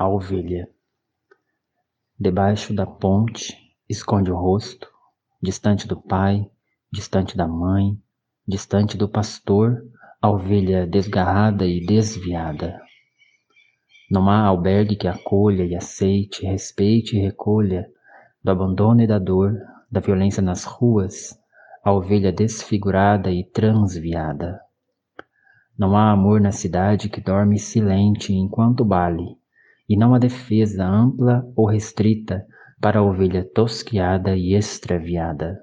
a ovelha. Debaixo da ponte, esconde o rosto, distante do pai, distante da mãe, distante do pastor, a ovelha desgarrada e desviada. Não há albergue que acolha e aceite, respeite e recolha do abandono e da dor, da violência nas ruas, a ovelha desfigurada e transviada. Não há amor na cidade que dorme silente enquanto bale, e não há defesa ampla ou restrita para a ovelha tosquiada e extraviada.